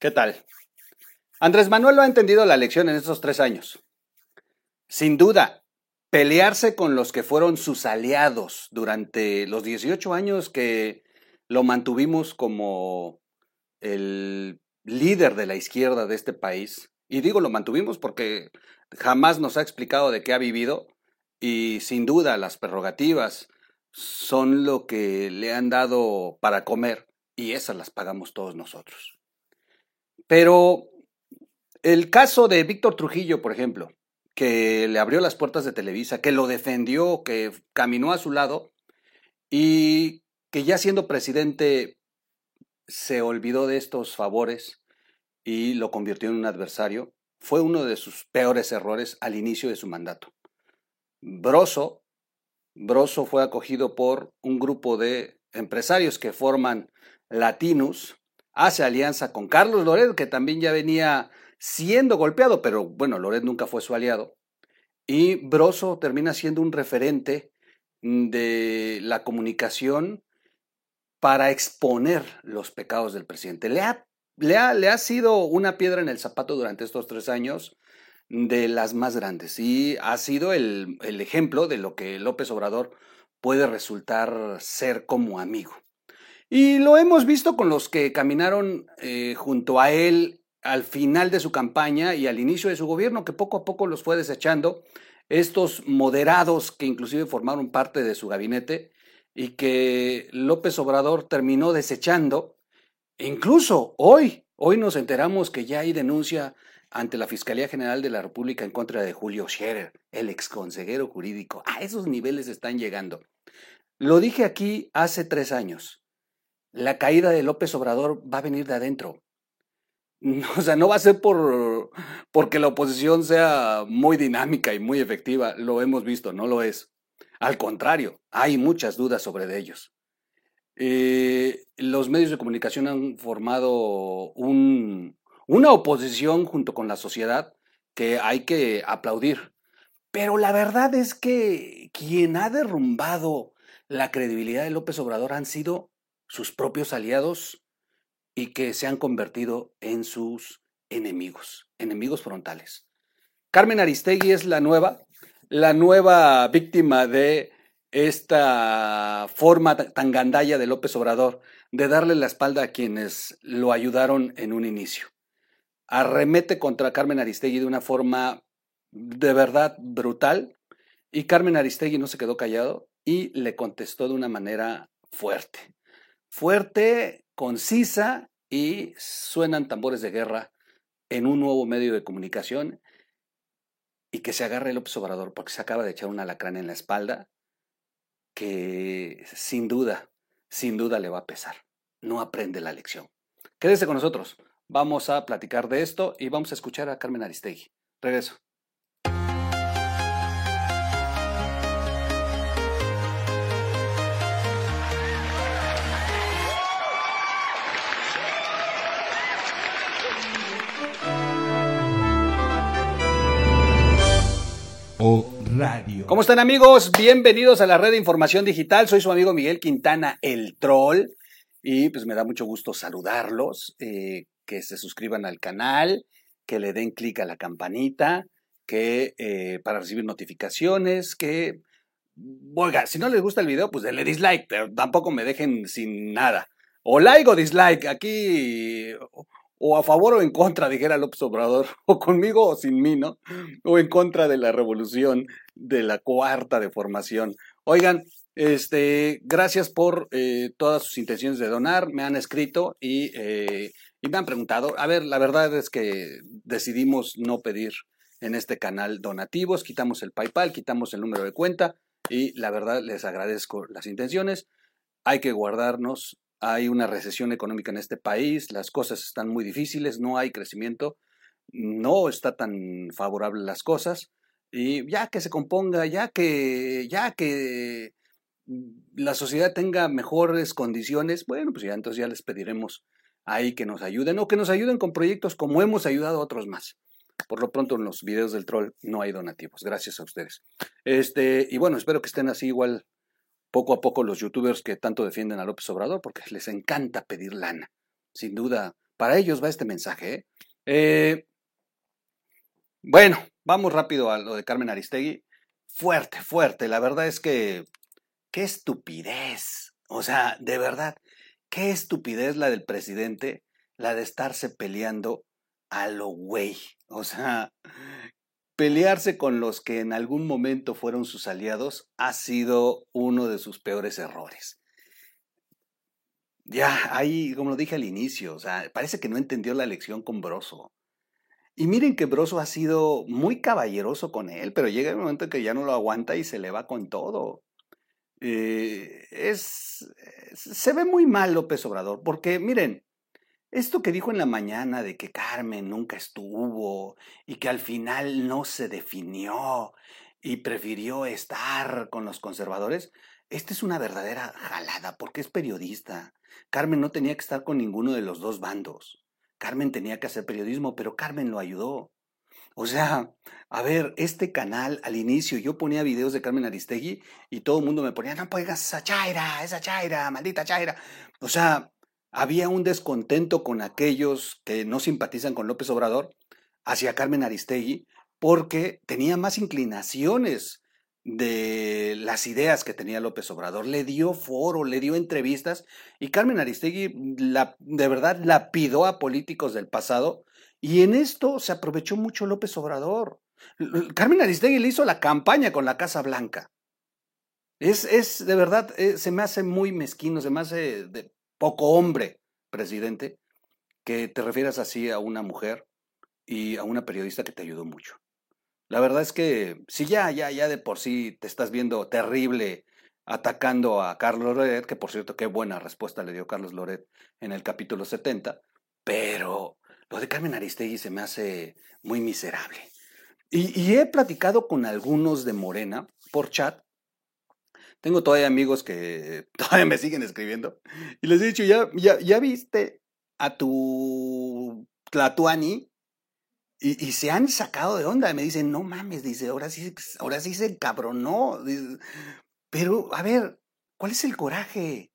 ¿Qué tal? Andrés Manuel lo ha entendido la lección en estos tres años. Sin duda, pelearse con los que fueron sus aliados durante los 18 años que lo mantuvimos como el líder de la izquierda de este país. Y digo lo mantuvimos porque jamás nos ha explicado de qué ha vivido y sin duda las prerrogativas son lo que le han dado para comer y esas las pagamos todos nosotros. Pero el caso de Víctor Trujillo, por ejemplo, que le abrió las puertas de Televisa, que lo defendió, que caminó a su lado y que ya siendo presidente se olvidó de estos favores y lo convirtió en un adversario, fue uno de sus peores errores al inicio de su mandato. Broso, Broso fue acogido por un grupo de empresarios que forman Latinus, hace alianza con Carlos Loret, que también ya venía siendo golpeado, pero bueno, Loret nunca fue su aliado. Y Broso termina siendo un referente de la comunicación para exponer los pecados del presidente. Le ha, le ha, sido una piedra en el zapato durante estos tres años de las más grandes y ha sido el, ejemplo de lo que López Obrador puede resultar ser como amigo. Y lo hemos visto con los que caminaron eh, junto a él al final de su campaña y al inicio de su gobierno, que poco a poco los fue desechando, estos moderados que inclusive formaron parte de su gabinete y que López Obrador terminó desechando. E incluso hoy, hoy nos enteramos que ya hay denuncia ante la Fiscalía General de la República en contra de Julio Scherer, el exconsejero jurídico. A esos niveles están llegando. Lo dije aquí hace tres años la caída de López Obrador va a venir de adentro. O sea, no va a ser por porque la oposición sea muy dinámica y muy efectiva, lo hemos visto, no lo es. Al contrario, hay muchas dudas sobre ellos. Eh, los medios de comunicación han formado una oposición junto con la sociedad que hay que aplaudir. Pero la verdad es que quien ha derrumbado la credibilidad de López Obrador han sido sus propios aliados y que se han convertido en sus enemigos, enemigos frontales. Carmen Aristegui es la nueva, la nueva víctima de esta forma tan gandalla de López Obrador de darle la espalda a quienes lo ayudaron en un inicio. Arremete contra Carmen Aristegui de una forma de verdad brutal y Carmen Aristegui no se quedó callado y le contestó de una manera fuerte fuerte, concisa y suenan tambores de guerra en un nuevo medio de comunicación y que se agarre López Obrador porque se acaba de echar una alacrán en la espalda que sin duda, sin duda le va a pesar. No aprende la lección. Quédese con nosotros. Vamos a platicar de esto y vamos a escuchar a Carmen Aristegui. Regreso. Radio. ¿Cómo están amigos? Bienvenidos a la red de información digital. Soy su amigo Miguel Quintana, el troll. Y pues me da mucho gusto saludarlos, eh, que se suscriban al canal, que le den clic a la campanita, que eh, para recibir notificaciones, que... Oiga, si no les gusta el video, pues denle dislike, pero tampoco me dejen sin nada. O like o dislike. Aquí o a favor o en contra, dijera López Obrador, o conmigo o sin mí, ¿no? O en contra de la revolución de la cuarta de formación. Oigan, este, gracias por eh, todas sus intenciones de donar, me han escrito eh, y me han preguntado. A ver, la verdad es que decidimos no pedir en este canal donativos, quitamos el PayPal, quitamos el número de cuenta y la verdad les agradezco las intenciones. Hay que guardarnos hay una recesión económica en este país, las cosas están muy difíciles, no hay crecimiento, no está tan favorable las cosas y ya que se componga, ya que ya que la sociedad tenga mejores condiciones, bueno, pues ya entonces ya les pediremos ahí que nos ayuden o que nos ayuden con proyectos como hemos ayudado a otros más. Por lo pronto en los videos del troll no hay donativos, gracias a ustedes. Este, y bueno, espero que estén así igual poco a poco los youtubers que tanto defienden a López Obrador, porque les encanta pedir lana. Sin duda, Para ellos va este mensaje. ¿eh? Eh, bueno, vamos rápido a lo de Carmen Aristegui. Fuerte, fuerte. La verdad es que, qué estupidez. O sea, de verdad, qué estupidez la del presidente, la de estarse peleando a lo güey. O sea, pelearse con los que en algún momento fueron sus aliados ha sido uno de sus peores errores. Ya, ahí, como lo dije al inicio, o sea, parece que no entendió la lección con Broso. Y miren que Broso ha sido muy caballeroso con él, pero llega el momento en que ya no lo aguanta y se le va con todo. Eh, es, se ve muy mal López Obrador, porque miren, esto que dijo en la mañana de que Carmen nunca estuvo y que al final no se definió y prefirió estar con los conservadores, esta es una verdadera jalada porque es periodista. Carmen no tenía que estar con ninguno de los dos bandos. Carmen tenía que hacer periodismo, pero Carmen lo ayudó. O sea, a ver, este canal al inicio yo ponía videos de Carmen Aristegui y todo el mundo me ponía, no pongas esa chaira, esa chaira, maldita chaira. O sea, había un descontento con aquellos que no simpatizan con López Obrador hacia Carmen Aristegui porque tenía más inclinaciones de las ideas que tenía López Obrador. Le dio foro, le dio entrevistas y Carmen Aristegui la, de verdad lapidó a políticos del pasado y en esto se aprovechó mucho López Obrador. Carmen Aristegui le hizo la campaña con la Casa Blanca. Es, es de verdad, eh, se me hace muy mezquino, se me hace poco hombre, presidente, que te refieras así a una mujer y a una periodista que te ayudó mucho. La verdad es que si ya, ya, ya de por sí te estás viendo terrible atacando a Carlos Loret, que por cierto, qué buena respuesta le dio Carlos Loret en el capítulo 70, pero lo de Carmen Aristegui se me hace muy miserable. Y, y he platicado con algunos de Morena por chat tengo todavía amigos que todavía me siguen escribiendo. Y les he dicho, ¿ya, ya, viste a tu Tlatuani? Y, y, se han sacado de onda. Me dicen, no mames, dice, ahora sí, ahora sí se encabronó. Pero, a ver, ¿cuál es el coraje?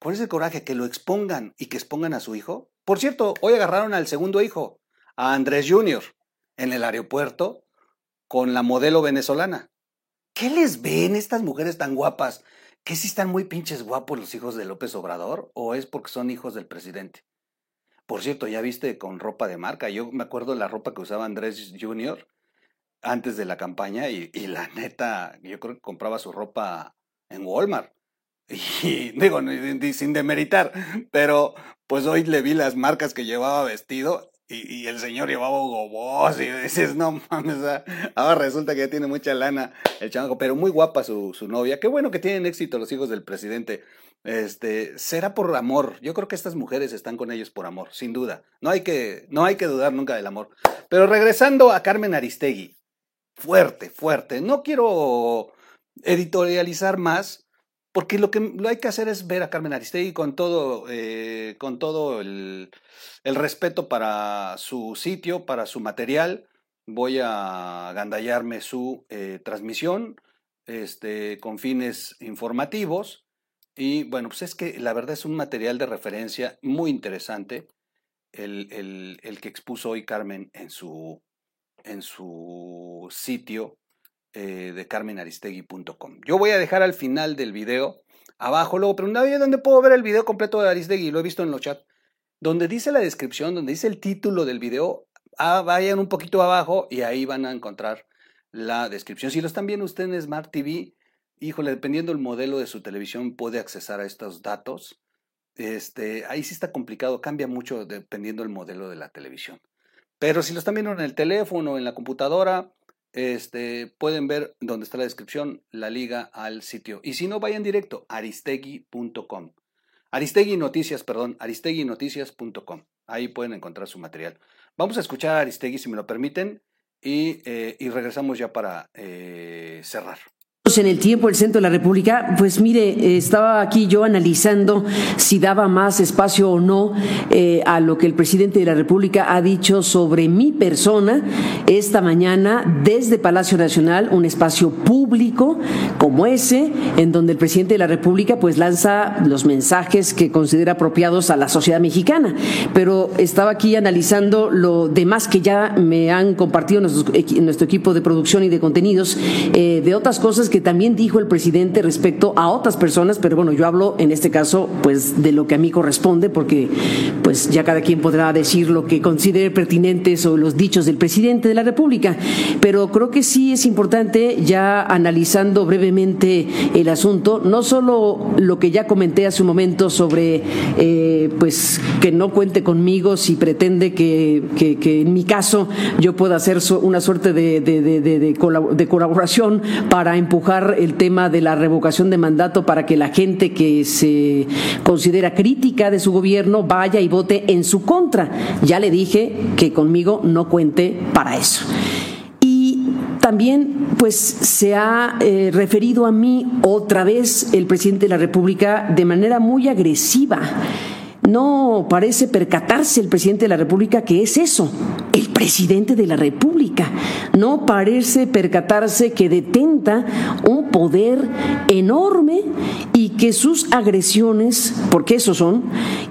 ¿Cuál es el coraje? Que lo expongan y que expongan a su hijo. Por cierto, hoy agarraron al segundo hijo, a Andrés Jr., en el aeropuerto con la modelo venezolana. ¿Qué les ven estas mujeres tan guapas? ¿Que si están muy pinches guapos los hijos de López Obrador o es porque son hijos del presidente? Por cierto, ya viste con ropa de marca. Yo me acuerdo la ropa que usaba Andrés Jr. antes de la campaña y, y la neta, yo creo que compraba su ropa en Walmart. Y digo, sin demeritar, pero pues hoy le vi las marcas que llevaba vestido y, el señor llevaba Hugo y dices, no mames, ahora resulta que ya tiene mucha lana el chango, pero muy guapa su, su novia. Qué bueno que tienen éxito los hijos del presidente. Este, será por amor. Yo creo que estas mujeres están con ellos por amor, sin duda. No hay que, no hay que dudar nunca del amor. Pero regresando a Carmen Aristegui, fuerte, fuerte. No quiero editorializar más, porque lo que lo hay que hacer es ver a Carmen Aristegui con todo, eh, con todo el, el, respeto para su sitio, para su material. Voy a gandallarme su eh, transmisión este, con fines informativos. Y bueno, pues es que la verdad es un material de referencia muy interesante el, el, el que expuso hoy Carmen en su, en su sitio eh, de carmenaristegui.com. Yo voy a dejar al final del video, abajo, luego preguntan, ¿dónde puedo ver el video completo de Aristegui? Lo he visto en los chats. Donde dice la descripción, donde dice el título del video, ah, vayan un poquito abajo y ahí van a encontrar la descripción. Si lo están viendo ustedes en Smart TV, híjole, dependiendo del modelo de su televisión, puede accesar a estos datos. Este, ahí sí está complicado, cambia mucho dependiendo del modelo de la televisión. Pero si lo están viendo en el teléfono, en la computadora, este, pueden ver donde está la descripción la liga al sitio. Y si no, vayan directo, aristegui.com. Aristegui Noticias, perdón, aristeguinoticias.com. Ahí pueden encontrar su material. Vamos a escuchar a Aristegui, si me lo permiten, y, eh, y regresamos ya para eh, cerrar en el tiempo el centro de la República, pues mire, estaba aquí yo analizando si daba más espacio o no eh, a lo que el presidente de la República ha dicho sobre mi persona esta mañana desde Palacio Nacional, un espacio público como ese, en donde el presidente de la República pues lanza los mensajes que considera apropiados a la sociedad mexicana. Pero estaba aquí analizando lo demás que ya me han compartido nuestro, nuestro equipo de producción y de contenidos, eh, de otras cosas que también dijo el presidente respecto a otras personas, pero bueno, yo hablo en este caso pues de lo que a mí corresponde, porque pues ya cada quien podrá decir lo que considere pertinente sobre los dichos del presidente de la República, pero creo que sí es importante ya analizando brevemente el asunto, no solo lo que ya comenté hace un momento sobre eh, pues que no cuente conmigo si pretende que, que, en mi caso yo pueda hacer una suerte de, de, de, de colaboración para empujar el tema de la revocación de mandato para que la gente que se considera crítica de su gobierno vaya y vote en su contra. Ya le dije que conmigo no cuente para eso. Y también pues se ha eh, referido a mí otra vez el presidente de la República de manera muy agresiva. No parece percatarse el presidente de la República que es eso, el presidente de la República. No parece percatarse que detenta un poder enorme y que sus agresiones, porque esos son,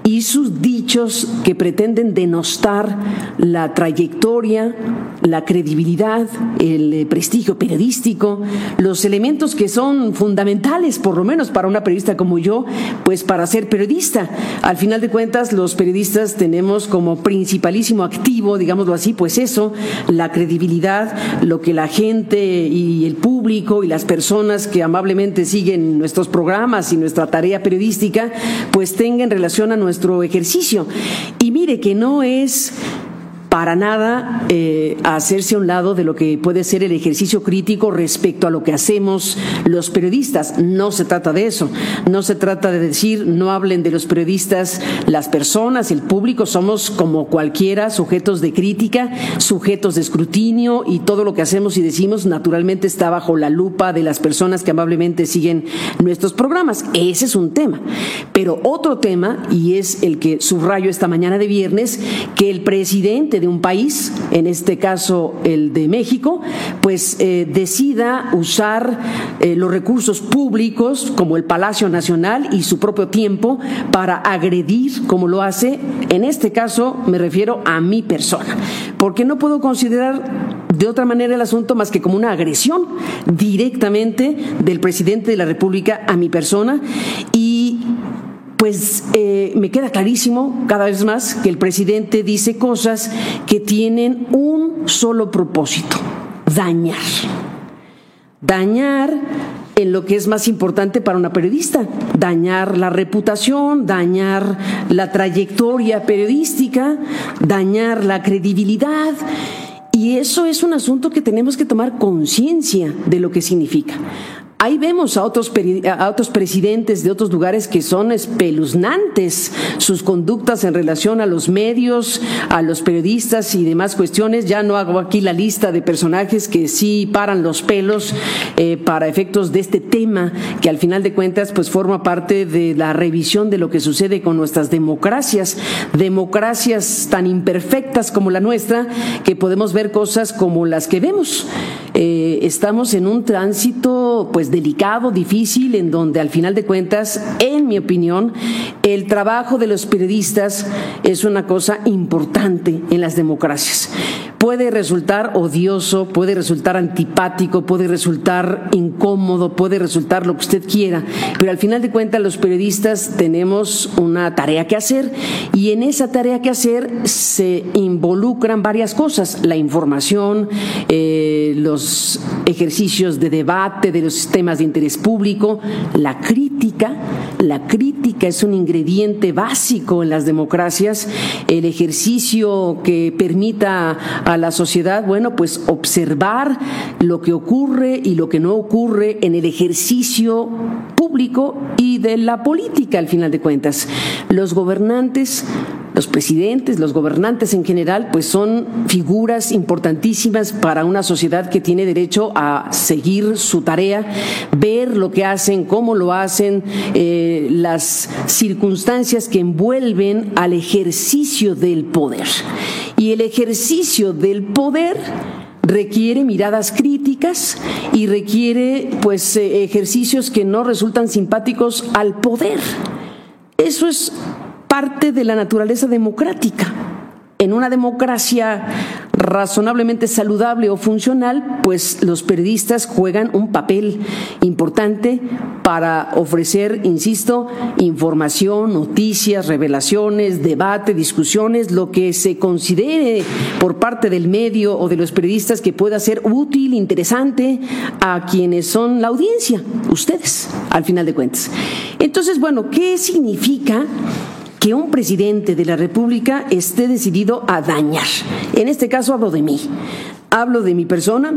y sus dichos que pretenden denostar la trayectoria, la credibilidad, el eh, prestigio periodístico, los elementos que son fundamentales, por lo menos para una periodista como yo, pues para ser periodista. Al final de cuentas, los periodistas tenemos como principalísimo activo, digámoslo así, pues eso, la credibilidad, lo que la gente y el público y las personas que amablemente siguen nuestros programas y nuestra tarea periodística, pues tengan relación a nuestro ejercicio. Y mire que no es para nada eh, hacerse a un lado de lo que puede ser el ejercicio crítico respecto a lo que hacemos los periodistas. No se trata de eso. No se trata de decir no hablen de los periodistas las personas, el público, somos como cualquiera, sujetos de crítica, sujetos de escrutinio y todo lo que hacemos y decimos naturalmente está bajo la lupa de las personas que amablemente siguen nuestros programas. Ese es un tema. Pero otro tema, y es el que subrayo esta mañana de viernes, que el presidente de un país, en este caso el de México, pues eh, decida usar eh, los recursos públicos como el Palacio Nacional y su propio tiempo para agredir como lo hace, en este caso me refiero a mi persona, porque no puedo considerar de otra manera el asunto más que como una agresión directamente del presidente de la República a mi persona y pues eh, me queda clarísimo cada vez más que el presidente dice cosas que tienen un solo propósito, dañar. Dañar en lo que es más importante para una periodista, dañar la reputación, dañar la trayectoria periodística, dañar la credibilidad. Y eso es un asunto que tenemos que tomar conciencia de lo que significa. Ahí vemos a otros, a otros presidentes de otros lugares que son espeluznantes sus conductas en relación a los medios, a los periodistas y demás cuestiones. Ya no hago aquí la lista de personajes que sí paran los pelos eh, para efectos de este tema, que al final de cuentas pues forma parte de la revisión de lo que sucede con nuestras democracias, democracias tan imperfectas como la nuestra, que podemos ver cosas como las que vemos. Eh, estamos en un tránsito pues delicado, difícil, en donde al final de cuentas, en mi opinión, el trabajo de los periodistas es una cosa importante en las democracias puede resultar odioso, puede resultar antipático, puede resultar incómodo, puede resultar lo que usted quiera, pero al final de cuentas los periodistas tenemos una tarea que hacer y en esa tarea que hacer se involucran varias cosas, la información, eh, los ejercicios de debate de los temas de interés público, la crítica, la crítica es un ingrediente básico en las democracias, el ejercicio que permita a la sociedad, bueno, pues observar lo que ocurre y lo que no ocurre en el ejercicio público y de la política, al final de cuentas. Los gobernantes los presidentes, los gobernantes en general, pues son figuras importantísimas para una sociedad que tiene derecho a seguir su tarea, ver lo que hacen, cómo lo hacen, eh, las circunstancias que envuelven al ejercicio del poder. Y el ejercicio del poder requiere miradas críticas y requiere pues eh, ejercicios que no resultan simpáticos al poder. Eso es parte de la naturaleza democrática. En una democracia razonablemente saludable o funcional, pues los periodistas juegan un papel importante para ofrecer, insisto, información, noticias, revelaciones, debate, discusiones, lo que se considere por parte del medio o de los periodistas que pueda ser útil, interesante a quienes son la audiencia, ustedes, al final de cuentas. Entonces, bueno, ¿qué significa? Que un presidente de la República esté decidido a dañar. En este caso hablo de mí, hablo de mi persona,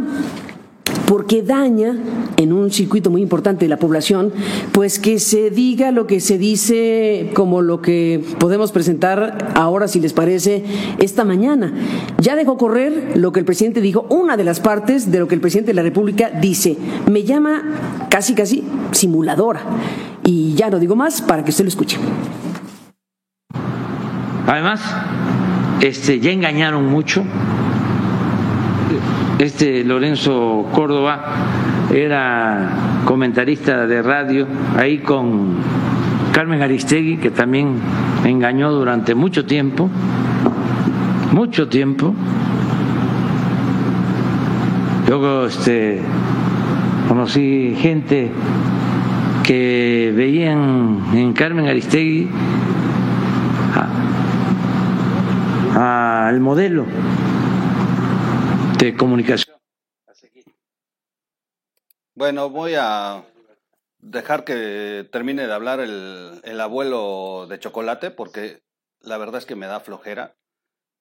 porque daña en un circuito muy importante de la población, pues que se diga lo que se dice como lo que podemos presentar ahora, si les parece, esta mañana. Ya dejó correr lo que el presidente dijo, una de las partes de lo que el presidente de la República dice. Me llama casi, casi simuladora. Y ya no digo más para que usted lo escuche. Además, este, ya engañaron mucho. Este Lorenzo Córdoba era comentarista de radio ahí con Carmen Aristegui, que también engañó durante mucho tiempo, mucho tiempo. Luego este, conocí gente que veían en Carmen Aristegui al modelo de comunicación. Bueno, voy a dejar que termine de hablar el, el, abuelo de chocolate porque la verdad es que me da flojera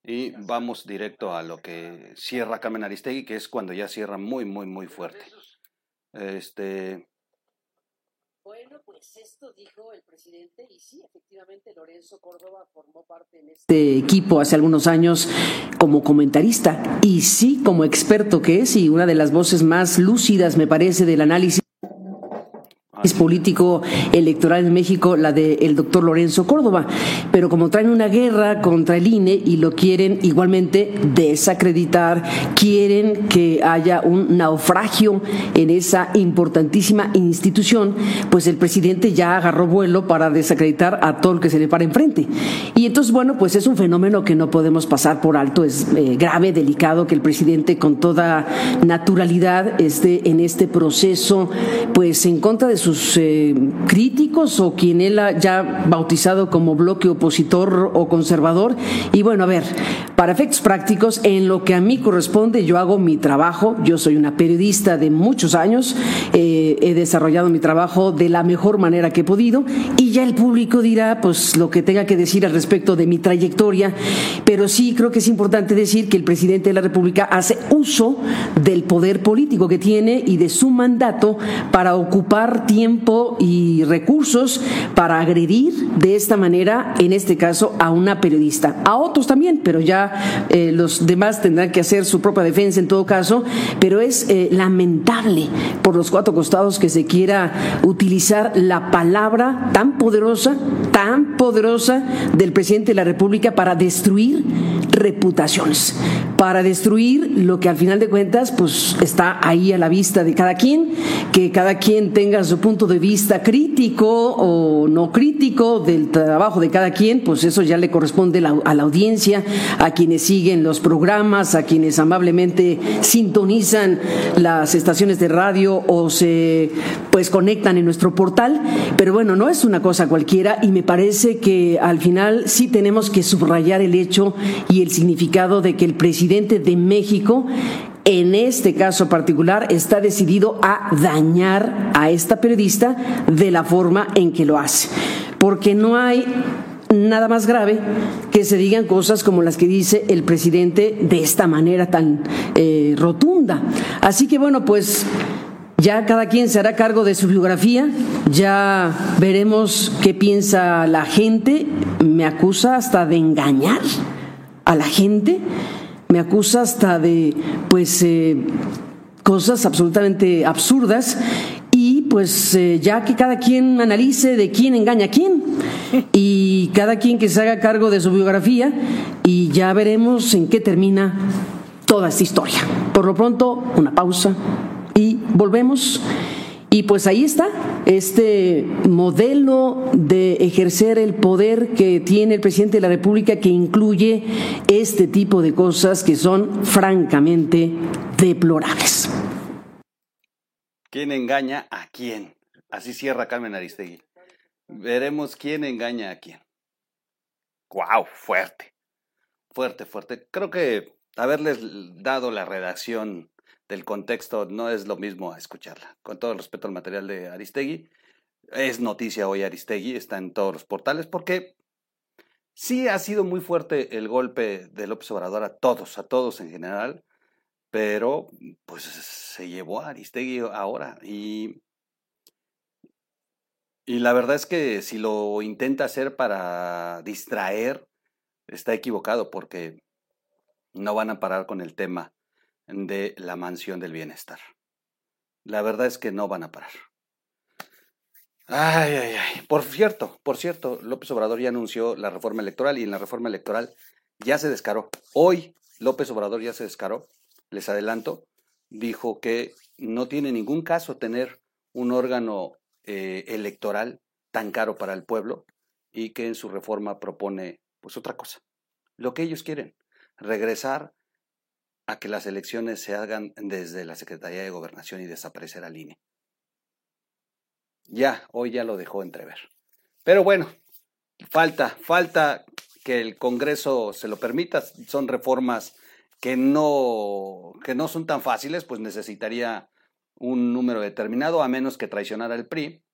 y vamos directo a lo que cierra Carmen Aristegui, que es cuando ya cierra muy, muy, muy fuerte. Este, bueno, pues esto dijo el presidente y sí, efectivamente Lorenzo Córdoba formó parte de este equipo hace algunos años como comentarista y sí como experto que es y una de las voces más lúcidas me parece del análisis político electoral en México, la del doctor Lorenzo Córdoba. Pero como traen una guerra contra el INE y lo quieren igualmente desacreditar, quieren que haya un naufragio en esa importantísima institución, pues el presidente ya agarró vuelo para desacreditar a todo el que se le para enfrente. Y entonces, bueno, pues es un fenómeno que no podemos pasar por alto, es eh, grave, delicado que el presidente con toda naturalidad esté en este proceso, pues en contra de sus eh, críticos o quien él ha ya bautizado como bloque opositor o conservador. Y bueno, a ver, para efectos prácticos, en lo que a mí corresponde, yo hago mi trabajo, yo soy una periodista de muchos años, eh, he desarrollado mi trabajo de la mejor manera que he podido. Y ya el público dirá pues lo que tenga que decir al respecto de mi trayectoria, pero sí creo que es importante decir que el presidente de la República hace uso del poder político que tiene y de su mandato para ocupar tiempo tiempo y recursos para agredir de esta manera, en este caso, a una periodista. A otros también, pero ya eh, los demás tendrán que hacer su propia defensa en todo caso, pero es eh, lamentable por los cuatro costados que se quiera utilizar la palabra tan poderosa, tan poderosa del presidente de la República para destruir reputaciones, para destruir lo que al final de cuentas pues está ahí a la vista de cada quien, que cada quien tenga su punto de vista crítico o no crítico del trabajo de cada quien, pues eso ya le corresponde a la audiencia, a quienes siguen los programas, a quienes amablemente sintonizan las estaciones de radio o se pues conectan en nuestro portal. Pero bueno, no es una cosa cualquiera y me parece que al final sí tenemos que subrayar el hecho y el significado de que el presidente de México en este caso particular está decidido a dañar a esta periodista de la forma en que lo hace. Porque no hay nada más grave que se digan cosas como las que dice el presidente de esta manera tan eh, rotunda. Así que bueno, pues ya cada quien se hará cargo de su biografía, ya veremos qué piensa la gente. Me acusa hasta de engañar a la gente, me acusa hasta de, pues, eh, cosas absolutamente absurdas y pues eh, ya que cada quien analice de quién engaña a quién y cada quien que se haga cargo de su biografía y ya veremos en qué termina toda esta historia. Por lo pronto, una pausa y volvemos. Y pues ahí está este modelo de ejercer el poder que tiene el presidente de la República que incluye este tipo de cosas que son francamente deplorables. ¿Quién engaña a quién? Así cierra Carmen Aristegui. Veremos quién engaña a quién. ¡Guau! Fuerte. Fuerte, fuerte. Creo que haberles dado la redacción del contexto no es lo mismo a escucharla. Con todo el respeto al material de Aristegui, es noticia hoy Aristegui, está en todos los portales, porque sí ha sido muy fuerte el golpe de López Obrador a todos, a todos en general, pero pues se llevó a Aristegui ahora y y la verdad es que si lo intenta hacer para distraer, está equivocado porque no van a parar con el tema de la mansión del bienestar. La verdad es que no van a parar. Ay, ay, ay. Por cierto, por cierto, López Obrador ya anunció la reforma electoral y en la reforma electoral ya se descaró. Hoy López Obrador ya se descaró, les adelanto, dijo que no tiene ningún caso tener un órgano eh, electoral tan caro para el pueblo y que en su reforma propone pues otra cosa. Lo que ellos quieren, regresar a que las elecciones se hagan desde la Secretaría de Gobernación y desaparecer al INE. Ya, hoy ya lo dejó entrever. Pero bueno, falta, falta que el Congreso se lo permita. Son reformas que no, que no son tan fáciles, pues necesitaría un número determinado, a menos que traicionara el PRI,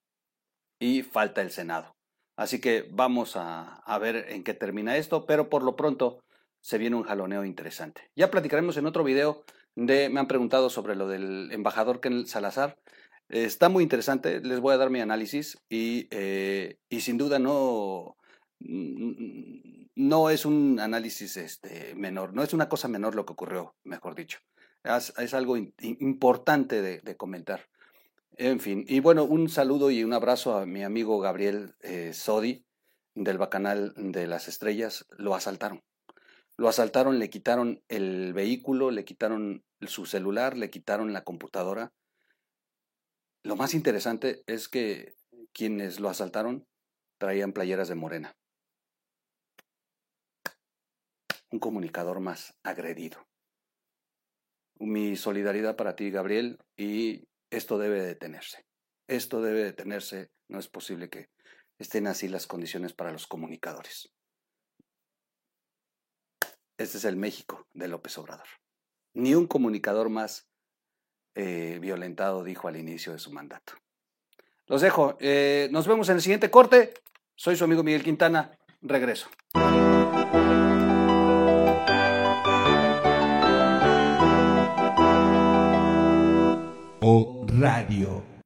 y falta el Senado. Así que vamos a, ver en qué termina esto, pero por lo pronto se viene un jaloneo interesante. Ya platicaremos en otro video de, me han preguntado sobre lo del embajador Ken Salazar. está muy interesante, les voy a dar mi análisis y, eh, y sin duda no, no es un análisis este, menor, no es una cosa menor lo que ocurrió, mejor dicho. Es, algo importante de, comentar. En fin, y bueno, un saludo y un abrazo a mi amigo Gabriel eh, Sodi del Bacanal de las Estrellas. Lo asaltaron. Lo asaltaron, le quitaron el vehículo, le quitaron su celular, le quitaron la computadora. Lo más interesante es que quienes lo asaltaron traían playeras de morena. Un comunicador más agredido mi solidaridad para ti, Gabriel, y esto debe detenerse. Esto debe detenerse. No es posible que estén así las condiciones para los comunicadores. Este es el México de López Obrador. Ni un comunicador más eh, violentado dijo al inicio de su mandato. Los dejo. Eh, nos vemos en el siguiente corte. Soy su amigo Miguel Quintana. Regreso. o radio.